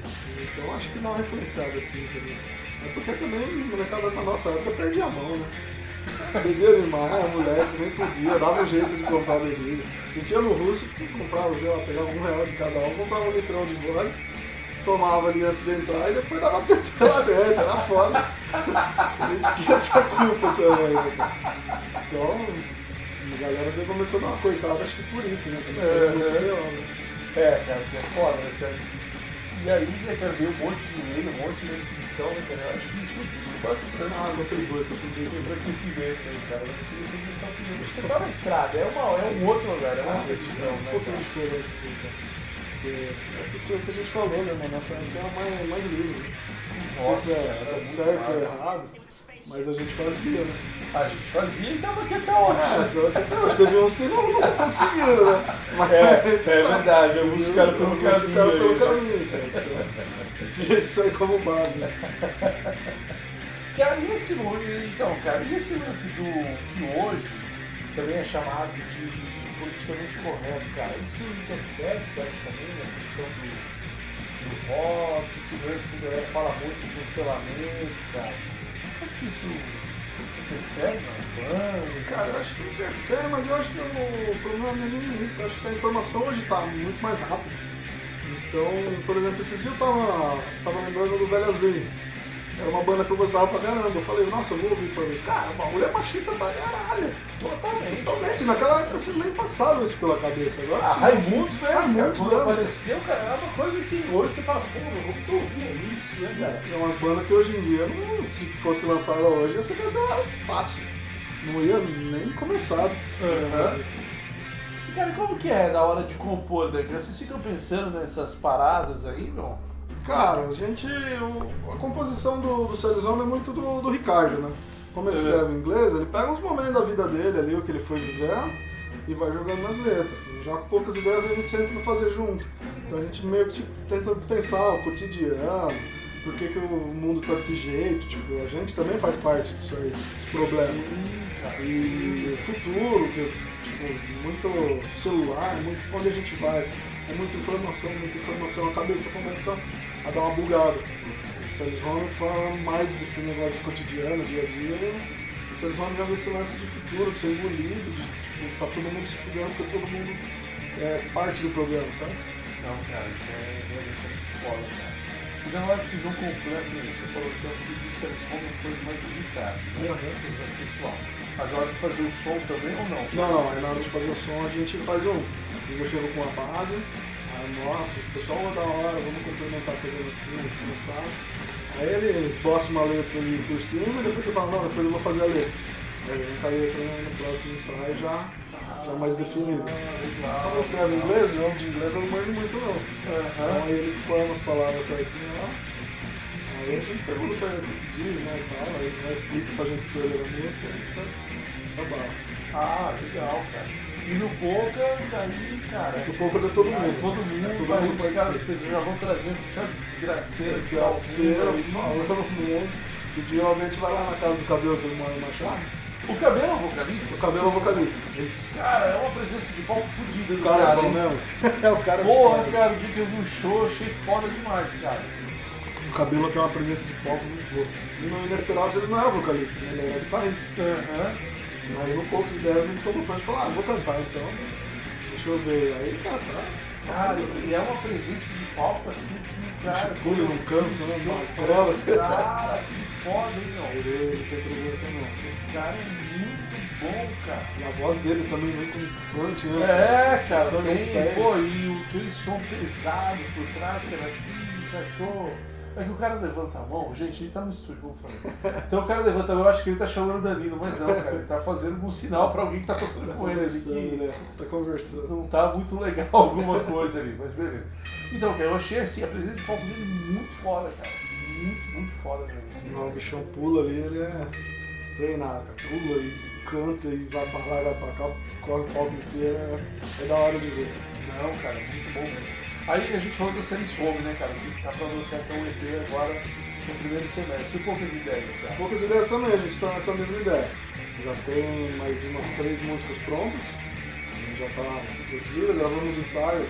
Então acho que não é influenciado assim também. É porque também o molecada na nossa época perdia a mão, né? Bebia demais, moleque, nem podia, dava um jeito de comprar bebida. A gente ia no russo, comprava, sei lá, pegava um real de cada um, comprava um litrão de vodka, tomava ali antes de entrar e depois dava PT lá dentro, era foda. A gente tinha essa culpa também, né, cara? Então, a galera começou a dar uma coitada, acho que por isso, né? Começou a dar melhor, né? É, cara, que é foda, né? E aí, né, cara, veio um monte de lei, um monte de restrição, né, cara? Acho que isso contribui bastante. Ah, contribui, contribui. Esse enfraquecimento aí, cara. Eu acho que isso é só que Você tá na estrada, é, uma, é um outro lugar, é uma Ah, outra edição, um né? pouquinho cara? diferente, sim, cara. Porque é isso que a gente falou, né, mano? Nossa época era mais, mais livre. Não Nossa, sei se é, se é certo ou errado, mas a gente fazia, né? A gente fazia e tava aqui até hoje. É, então, até hoje teve uns que não, não conseguiram, né? Mas É, é verdade, alguns ficaram pelo caminho ficaram pelo aí, né? caminho, cara. Então, você tinha isso aí como base. né? Cara, e esse então, cara, e esse lance do que hoje também é chamado de politicamente correto, cara, isso interfere, você acha também, na questão do, do rock, esse lance que a galera fala muito de cancelamento, cara. Acho que isso interfere nas bandas. Cara, eu acho que interfere, mas eu acho que o problema não é nem isso. Eu acho que a informação hoje tá muito mais rápida. Então, por exemplo, esses dias eu tava, tava lembrando do Velhas Virgens. Era uma banda que eu gostava pra caramba. Eu falei, nossa, eu vou ouvir pra mim. Cara, o bagulho é machista pra caralho. Totalmente. Totalmente. Naquela época vocês nem passavam isso pela cabeça. Agora Ah, vocês- Raimundos, né? Raimundos, Quando né? apareceu, cara, era uma coisa assim. Hoje você fala, pô, eu nunca ouvia isso, né, cara? É umas bandas que hoje em dia, não- se fosse lançada hoje, ia ser cancelada fácil. Não ia nem começar. Aham. E, cara, como que é na hora de compor, né? cara? Vocês ficam pensando nessas paradas aí, meu? Cara, a gente. o- a composição do, do é muito do, do Ricardo, né? Como ele É. escreve em inglês, ele pega uns momentos da vida dele ali, o que ele foi vivendo, e vai jogando nas letras. Já com poucas ideias a gente tenta fazer junto. Então a gente meio que tipo, tenta pensar o cotidiano, por que, que o mundo tá desse jeito, tipo, a gente também faz parte disso aí, desse problema. E o futuro, que tipo, muito celular, muito onde a gente vai, é muita informação, muita informação, a cabeça começa a dar uma bugada. O Sérgio Rome fala mais desse negócio do cotidiano, dia a dia. O Sérgio Rome já vê esse lance de futuro, de ser engolido, de tipo, tá todo mundo se fudendo porque todo mundo é parte do problema, sabe? Não, cara, isso é realmente muito foda, cara. Na hora que vocês vão comprar, que você falou que o Santos como uma coisa mais delicada, né? Mais pessoal. Mas na hora de fazer o som também ou não? Não, não, aí na hora de fazer o som a gente faz junto. Eles eu chego com a base, mostro, o pessoal é da hora, vamos complementar fazendo assim, assim, sabe? Aí ele esboça uma letra ali por cima e depois eu falo, não, depois eu vou fazer a letra. Aí com a letra no próximo ensaio já, já mais definido. Quando eu escrevo em inglês, eu de inglês eu não manjo muito não. Então aí ele forma as palavras certinho lá. Aí a gente pergunta pra ele o que diz, né, e tal, aí ele explica pra gente toda a música e fica, fica bala. Ah, legal, cara. E no Poucas, aí, cara. No Poucas é todo mundo. Todo mundo, É todo mundo os caras, vocês já vão trazendo, sabe, desgraceira. Desgraceira, falando muito. Que geralmente vai lá na casa do cabelo que mora em Machado. O cabelo é um vocalista? O cabelo é o vocalista. Isso. Cara, é uma presença de palco fodida do O cara é cara. bom hein? mesmo. É o cara. Porra, foda. cara, o dia que eu vi o show, achei foda demais, cara. O cabelo tem uma presença de palco muito boa. E no Inesperados ele não era vocalista, né? ele era guitarrista. Aham. Aí no Poucos Ideias ele tomou frente e falou, ah, vou cantar então. Deixa eu ver. Aí, cara, tá. Cara, e é uma presença de palco assim que, cara. Tipo, ele não cansa, né? Magrela. foda. Cara, que foda, hein, meu? Ele, ele tem presença não. O cara é muito bom, cara. E a voz dele também vem com punch, né? É, cara, não tem, pô, e o- aquele som pesado por trás, cara, ih, cachorro. É que o cara levanta a mão, gente, ele tá no estúdio, eu falei. Então o cara levanta a mão, eu acho que ele tá chamando o Danilo, mas não, cara, ele tá fazendo um sinal pra alguém que tá tocando com ele ali que né? Tá conversando. não tá muito legal alguma coisa ali, mas beleza. Então, cara, eu achei assim, a presença de palco dele muito foda, cara. Muito, muito foda mesmo. assim. Não, o bichão pula ali, ele é treinado, cara. Pula e canta e vai pra lá, vai pra cá, corre o palco inteiro, é, é da hora de ver. Não, cara, muito bom mesmo. Aí a gente falou da série Home, né, cara? Que tá pra lançar então um EP agora no primeiro semestre. E poucas ideias, cara. Poucas ideias também, a gente tá nessa mesma ideia. Já tem mais umas três músicas prontas, a gente já tá produzindo, gravamos ensaio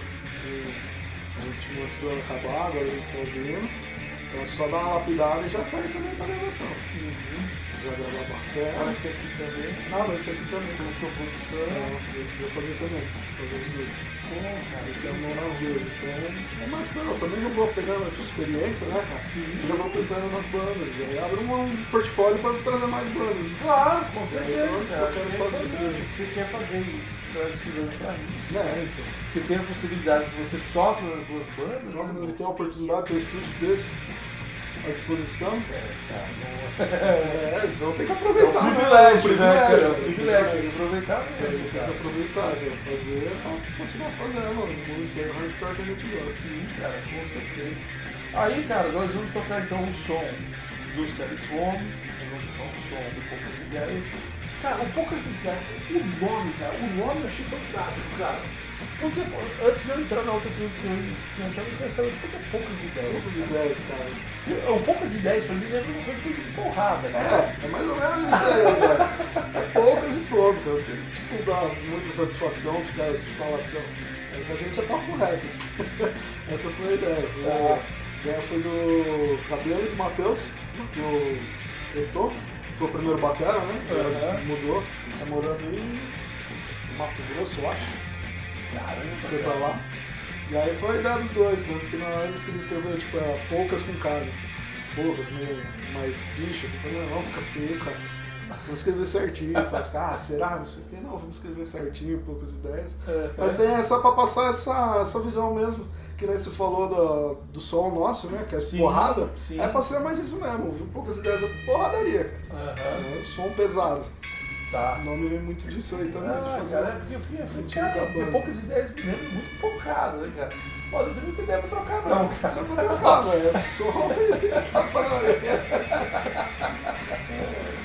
no último antes do ano acabar, agora a gente tá ouvindo. Então é só dar uma lapidada e já cai também pra gravação. Já gravar a bateria. Vai ser aqui também. Ah, vai ser aqui também. Tem um show produção. É, eu vou fazer também, fazer as duas. Pô, cara, Eu tenho mão nas duas, então é mais pra eu também já vou pegando a experiência, né, cara? Sim. Já vou pegando nas bandas, e aí abre um portfólio pra trazer mais bandas. Claro, com certeza, Eu cara. Acho quero que é fazer importante mesmo. que você quer fazer isso, que traz estudando pra isso. É, então. Você tem a possibilidade de você toca nas duas bandas, Então, né? tem a oportunidade de ter um estúdio desse à disposição, É, cara, não- é, então tem que É um aproveitar. né? privilégio, né, cara? É um é privilégio, tem que aproveitar Então, mesmo, tem que cara. aproveitar, né? fazer pra continuar fazendo as músicas hardcore que a gente gosta. Sim, cara, com certeza. Aí, cara, nós vamos tocar então um som do Cells Home, vamos tocar um som do Poucas Ideias. Cara, o Poucas Ideias, o nome, cara, o nome eu achei fantástico, cara. Porque, antes de eu entrar na outra pergunta que eu ia entrar, eu saber por que Poucas Ideias? Poucas ideias, cara. O Poucas Ideias pra mim lembra uma coisa muito porrada, cara. É, é mais ou menos isso aí, velho. É poucas e pronto, cara. Tem que tipo, dar muita satisfação, ficar de falação. É que a gente é papo reto. Essa foi a ideia. A a ideia foi do Cabelo e do Matheus, Matheus Eto, que foi o primeiro batera, né? Mudou, tá morando em Mato Grosso, eu acho. Caramba, Foi pra lá. E aí foi a ideia dos dois, tanto que na hora eles queriam escrever, tipo, era poucas com carne. Poucas, meio mais bichos. Eu falei, não, fica feio, cara. Vamos escrever certinho. Caras, ah, será? Não sei o quê. Não, vamos escrever certinho, poucas ideias. É. Mas tem é só pra passar essa, essa visão mesmo. Que nem você falou do, do som nosso, né? Que é Sim, porrada. sim. É pra ser mais isso mesmo, viu? Poucas ideias é porradaria, cara. Aham, É um som pesado. tá. O nome vem muito disso aí também. de Ah, fazer cara, é porque eu fiquei assim, cara, a poucas ideias me muito porrada, né, cara? Olha, não tem muita ideia pra trocar, não, cara. Ah, velho, é som e tá falando.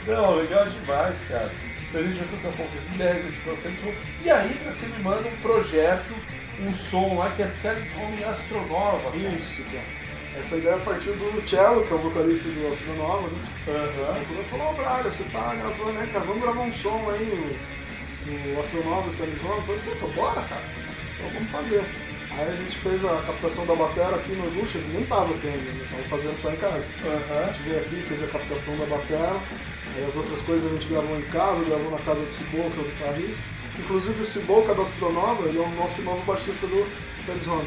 Não, legal demais, cara. Então a gente tocar poucas ideias, de conceito. E aí você me manda um projeto, um som lá que é Séries Home Astronova. Isso, cara. Essa ideia partiu do Cello, que é o vocalista do Astronova, né? Quando ele falou, ô Braga, você tá gravando, né, cara? Vamos gravar um som aí, o, o Astronova, o Celizona. Eu falei, puta, bora, cara. Então vamos fazer. Aí a gente fez a captação da bateria aqui no Luxa, ele nem tava aqui ainda, né? tava fazendo só em casa. A Aham. gente veio aqui, fez a captação da bateria, aí as outras coisas a gente gravou em casa, gravou na casa do Cibol, que é o guitarrista. Inclusive o é do Astronova, ele é o nosso novo baixista do Celizona.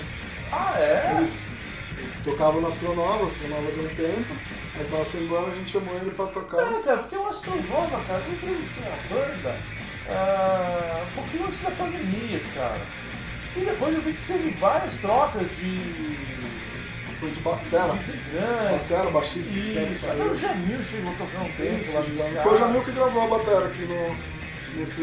Ah, é? Eles ele tocava no Astronova, Astronova deu um tempo, aí tava sem banda, a gente chamou ele pra tocar. Ah, cara, porque o Astronova, cara, eu entrevistei a banda ah, um pouquinho antes da pandemia, cara. E depois eu vi que teve várias trocas de, Foi de batera. de integrantes. Batera, baixista, Isso, até o Jamil chegou a tocar um tempo Isso, lá de. Foi o Jamil que gravou a batera aqui no, nesse,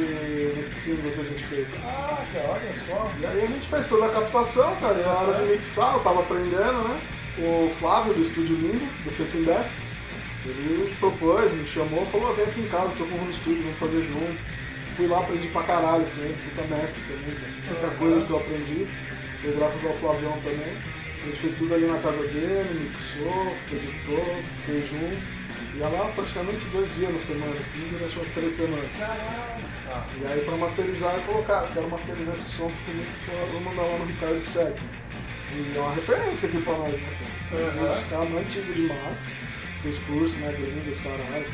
nesse single que a gente fez. Ah, cara, olha só. E aí a gente fez toda a captação, cara, e na hora de mixar, eu tava aprendendo, né? O Flávio do Estúdio Lindo, do Facing Death, ele se propôs, me chamou, falou, vem aqui em casa, tô com um home studio, vamos fazer junto. Fui lá, aprendi pra caralho com ele, puta mestre também, cara. muita Uhum. coisa que eu aprendi. Foi graças ao Flavião também. A gente fez tudo ali na casa dele, mixou, editou, fez junto. Ia lá praticamente dois dias na semana, assim, durante umas três semanas. Caramba. E aí pra masterizar, ele falou, cara, quero masterizar esse som, muito foda, vou mandar lá no Ricardo Sec. E é uma referência aqui pra nós, né? Uhum. Os caras mais antigos de master, fez curso, né, gringo, os caras.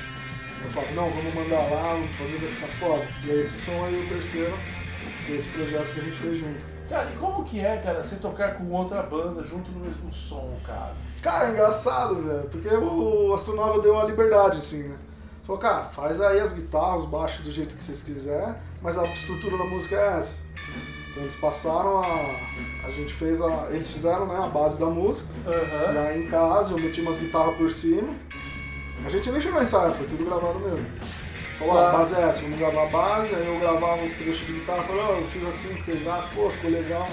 Eu falei, não, vamos mandar lá, vamos fazer, vai ficar foda. E aí esse som aí, o terceiro, que é esse projeto que a gente fez junto. Cara, e como que é, cara, você tocar com outra banda junto no mesmo som, cara? Cara, é engraçado, velho, porque o Astronova deu uma liberdade, assim, né? Falou, cara, faz aí as guitarras, os baixos do jeito que vocês quiserem, mas a estrutura da música é essa. Então eles passaram a. A gente fez a. Eles fizeram né, a base da música. E Aham. aí em casa eu meti umas guitarras por cima. A gente nem chegou a ensaiar, foi tudo gravado mesmo. Falou, ó, Tá. a base é essa, vamos gravar a base, aí eu gravava uns trechos de guitarra, falei, ó, eu fiz assim, que vocês acham, pô, ficou legal,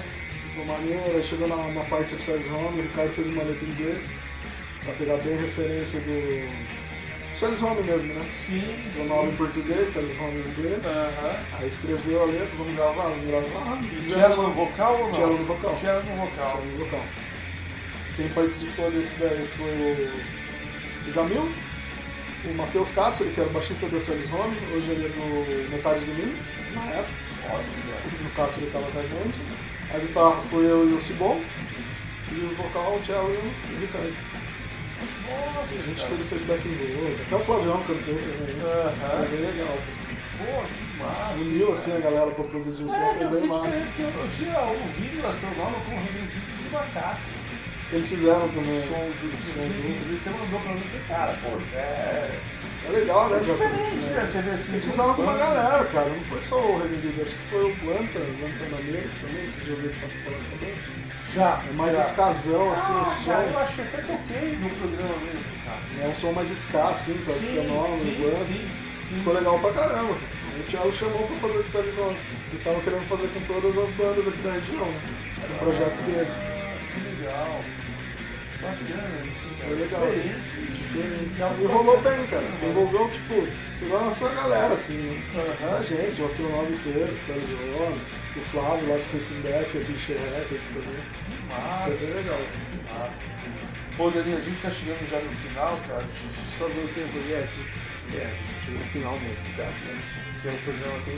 ficou maneiro, aí chegou na, na parte do Size Home, o Ricardo fez uma letra em inglês, pra pegar bem referência do. Size Home mesmo, né? Sim, Estronova em português, Size Home em inglês. Aí escreveu a letra, vamos gravar, vamos gravar. Cello no vocal ou não? Cello no vocal. Cello no vocal. No vocal. Quem participou desse daí foi o Jamil, o Matheus Cássio, que era o baixista da Celis Home, hoje ele é do Metade do Mim, na época. No caso ele estava com a gente. A guitarra foi eu e o Cibon, e os vocal, o Cello e o Ricardo. Nossa, E a gente cara. tudo fez backing vocal, até o Flavião cantou também. Foi Aham. bem legal. Pô, que massa. Uniu assim a galera pra produzir o som, É, foi bem massa. eu tinha ouvido o astronauta com o Renegade do macaco. Eles fizeram também. som junto. som E junto. você mandou pra mim e falei, cara, pô, isso é. É legal, né? É diferente, né? Você vê assim. Eles fizeram com uma galera, cara. Não foi só o Revendido, acho que foi o Planta, o Planta Maneiros também, vocês já ouviram sabe falar dessa banda? Já. É mais já. escasão, assim, Ah, o cara, eu som. acho que até toquei no programa mesmo, cara. É um som mais ska, assim, pra pianola, sim, no Planta. Ficou legal pra caramba. O Thiago chamou pra fazer o Salles Rock. Eles estavam querendo fazer com todas as bandas aqui da região, né? Um projeto deles. Ah, que legal. Bacana cara. Foi legal. Diferente. E rolou bem, cara. Envolveu, tipo, pegou a nossa galera, assim? Aham. A gente, o astronauta inteiro, o Sérgio Leone, o Flávio lá que fez Sindef, a Clichê Records também. Que Foi bem massa. legal. Massa. Pô, Dani, a gente tá chegando já no final, cara. Só ver o tempo ali. É, é, a gente chegou no final mesmo, tá? Porque o programa tem,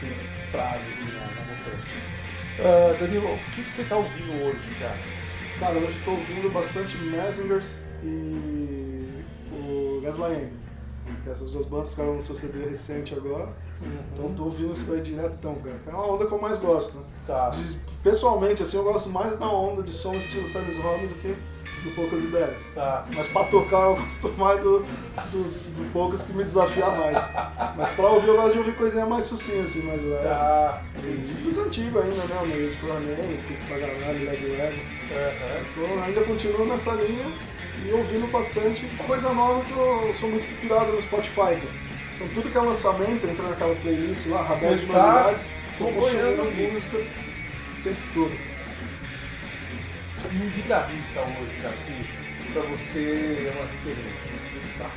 tem prazo aqui na, na montante. Ah, Danilo, o que, que você tá ouvindo hoje, cara? Cara, hoje eu tô ouvindo bastante Messengers e o. Que essas duas bandas ficaram no seu CD recente agora. Então tô ouvindo isso aí diretão, cara. É uma onda que eu mais gosto. Né? Tá. Pessoalmente, assim, eu gosto mais da onda de som estilo Silas Home do que do Poucas Ideias. Tá. Mas pra tocar eu gosto mais do, dos do Poucas que me desafia mais. Mas pra ouvir eu gosto de ouvir coisinha mais sucinha, assim, mais leve. Tá. E dos antigos ainda, né? O Luiz Flamengo, Pico pra Caralho, Led Lego. Aham. Então ainda continuo nessa linha e ouvindo bastante coisa nova que eu sou muito pirado no Spotify. cara. Então tudo que é lançamento, entra naquela playlist lá, Rabel de tá novidades, tô acompanhando música o tempo todo. Um guitarrista hoje, cara, que pra você é uma referência.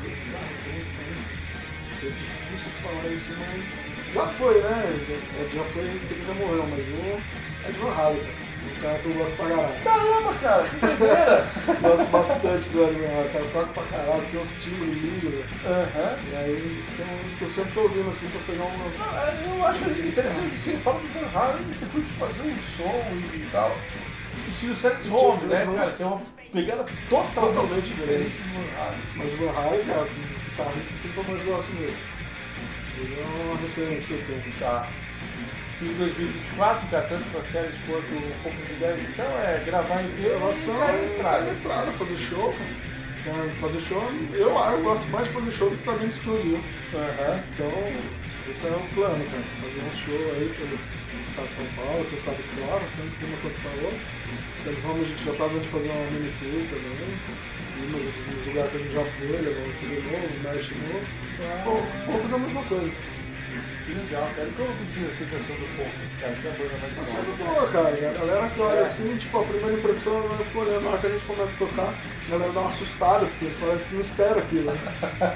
Esse cara, referência pra. É difícil falar isso, mas já foi, né? Já- Já foi, ele já morreu, mas o Ed Van Halen, cara. Um cara que eu gosto pra caralho. Caramba, cara, que doideira! Gosto bastante do Van Halen, cara. Toca pra caralho, tem uns timbres lindos, velho. Aham. E aí são eu sempre tô ouvindo assim pra pegar umas. Ah, Eu acho assim, interessante que você fala do Van Halen, você curte fazer um som e tal. Estilo Silent Home, né, cara? Que é uma pegada totalmente, Totalmente diferente. Mas o Van Halen, cara, como guitarrista sempre eu mais gosto mesmo. Ele é uma referência que eu tenho. Tá. E em 2024, cara, tanto para séries quanto poucas ideias, então é gravar em inteiro e cair na é estrada. na estrada, fazer show. cara. É, Fazer show, eu, eu gosto mais de fazer show do que tá dentro estúdio. Aham. Então, esse é o plano, cara. Fazer um show aí pelo estado de São Paulo, quem sabe fora, tanto uma quanto para outra. Se eles vão, a gente já tá vendo fazer uma mini tour também. Ir nos, nos lugares que a gente já foi, levar um CD novo, merch novo. Pô, poucos é a mesma coisa. Que legal, cara. E como tem sido a aceitação do Poucas, cara? Que é a banda mais Tá sendo boa, cara. A galera que olha assim, tipo, a primeira impressão, a galera fica olhando, na hora que a gente começa a tocar, a galera dá uma assustada, porque parece que não espera aquilo. né?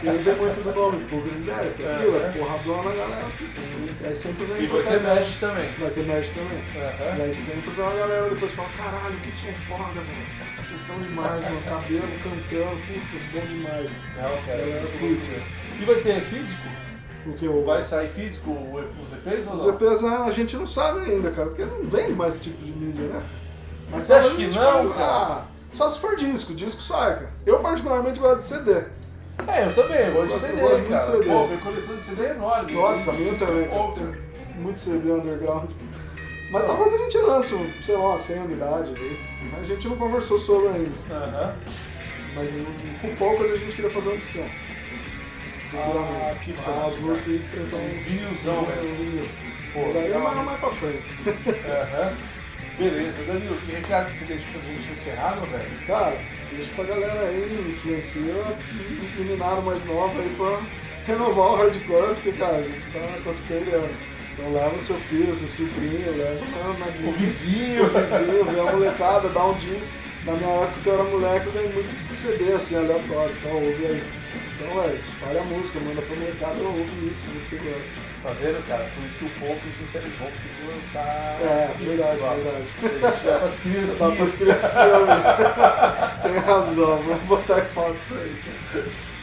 E aí vem muito do nome, poucas ideias, pra aquilo, é porradona, a galera. E aí sempre vem E vai ter ideia. mesh também. Vai ter merch também. Aham. E aí sempre vem uma galera depois fala, caralho, que som foda, velho. Vocês estão demais, mano. Cabelo cantando, puta, bom demais. A cara. galera curte. E vai ter físico? Porque o, Vai sair físico os EPs ou os não? EPs a gente não sabe ainda, cara, porque não vende mais esse tipo de mídia, né? Mas Você acha que não, fala, cara? ah, só se for disco, disco sai, cara. Eu particularmente gosto de CD. É, eu também, eu gosto de Eu CD, gosto muito cara. CD. Pô, minha coleção de CD é enorme. Nossa, a minha também. Outra. Muito CD underground. Mas talvez a gente lance, um, sei lá, uma 100 unidades aí. A gente não conversou sobre ainda. Mas com poucas a gente queria fazer um discão. Ah, que As massa, músicas que são Um vinilzão, né? vinil. Pô, Mas aí é mais, né? mais pra frente. Aham. Beleza, Danilo, que recado você deixa pra gente encerrar, meu velho? Cara, deixa pra galera aí, influencia o meninado mais novo aí pra renovar o hardcore, porque, cara, a gente tá, tá se perdendo. Então leva seu filho, seu sobrinho, leva O vizinho. o vizinho, vê a molecada, dá um disco. Na minha época que eu era moleque, eu ganhei muito CD assim, aleatório, então ouve aí. Então, velho, espalha a música, manda pro mercado, ouve isso, se você gosta. Tá vendo, cara? Por isso que o Poucos do Séries Home tem que lançar. É, físico, verdade, ó. verdade. Deixar pras criancinhas. Só pras crianças, Tem razão, vamos botar em pauta isso aí.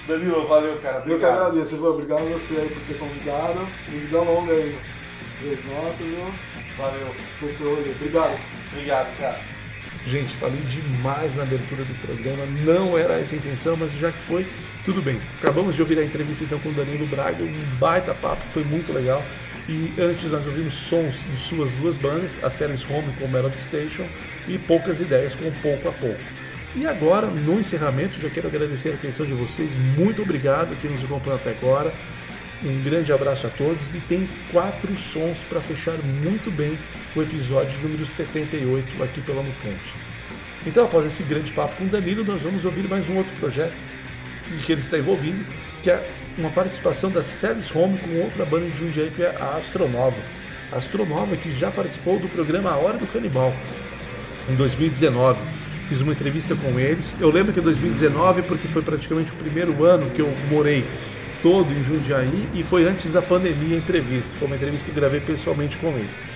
Danilo, valeu, cara. Eu que Obrigado. agradeço, Ivan. Obrigado a você aí por ter convidado. E vida longa aí. Três notas, eu Valeu. estou seu olho. Obrigado. Obrigado, cara. Gente, falei demais na abertura do programa, não era essa a intenção, mas já que foi, tudo bem. Acabamos de ouvir a entrevista então com o Danilo Braga, um baita papo foi muito legal. E antes nós ouvimos sons de suas duas bandas, a Séries Home com Melody Station e Poucas Ideias com Pouco a Pouco. E agora, no encerramento, já quero agradecer a atenção de vocês. Muito obrigado que nos acompanhou até agora. Um grande abraço a todos e tem quatro sons para fechar muito bem o episódio número 78 aqui pela Mutante. Então, após esse grande papo com o Danilo, nós vamos ouvir mais um outro projeto em que ele está envolvido, que é uma participação da Service Home com outra banda de Jundiaí, que é a Astronova. A Astronova que já participou do programa A Hora do Canibal, em 2019. Fiz uma entrevista com eles. Eu lembro que é 2019 porque foi praticamente o primeiro ano que eu morei todo em Jundiaí e foi antes da pandemia a entrevista. Foi uma entrevista que eu gravei pessoalmente com eles.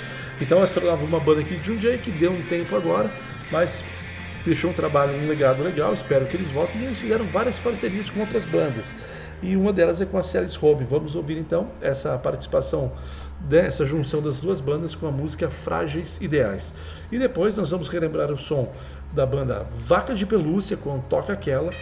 Então a Astronava é uma banda aqui de Jundiaí que deu um tempo agora, mas deixou um trabalho, um legado legal. Espero que eles voltem. E eles fizeram várias parcerias com outras bandas. E uma delas é com a Celis Hobby. Vamos ouvir então essa participação dessa junção das duas bandas com a música Frágeis Ideais. E depois nós vamos relembrar o som da banda Vaca de Pelúcia com Toca Aquela.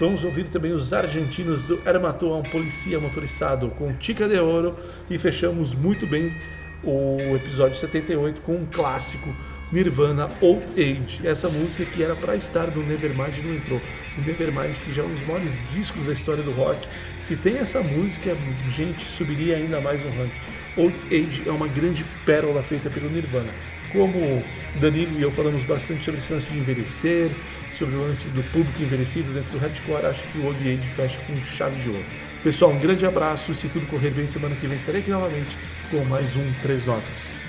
Vamos ouvir também os argentinos do Hermatou, um polícia motorizado com Tica de Ouro. E fechamos muito bem o episódio 78 com um clássico Nirvana ou Age. Essa música que era para estar no Nevermind não entrou. O Nevermind, que já é um dos maiores discos da história do rock, se tem essa música, gente, subiria ainda mais no ranking. Old Age é uma grande pérola feita pelo Nirvana. Como Danilo e eu falamos bastante sobre esse lance de envelhecer, sobre o lance do público envelhecido dentro do hardcore, acho que o Old Age fecha com chave de ouro. Pessoal, um grande abraço. Se tudo correr bem, semana que vem estarei aqui novamente com mais um Três Notas.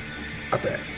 Até!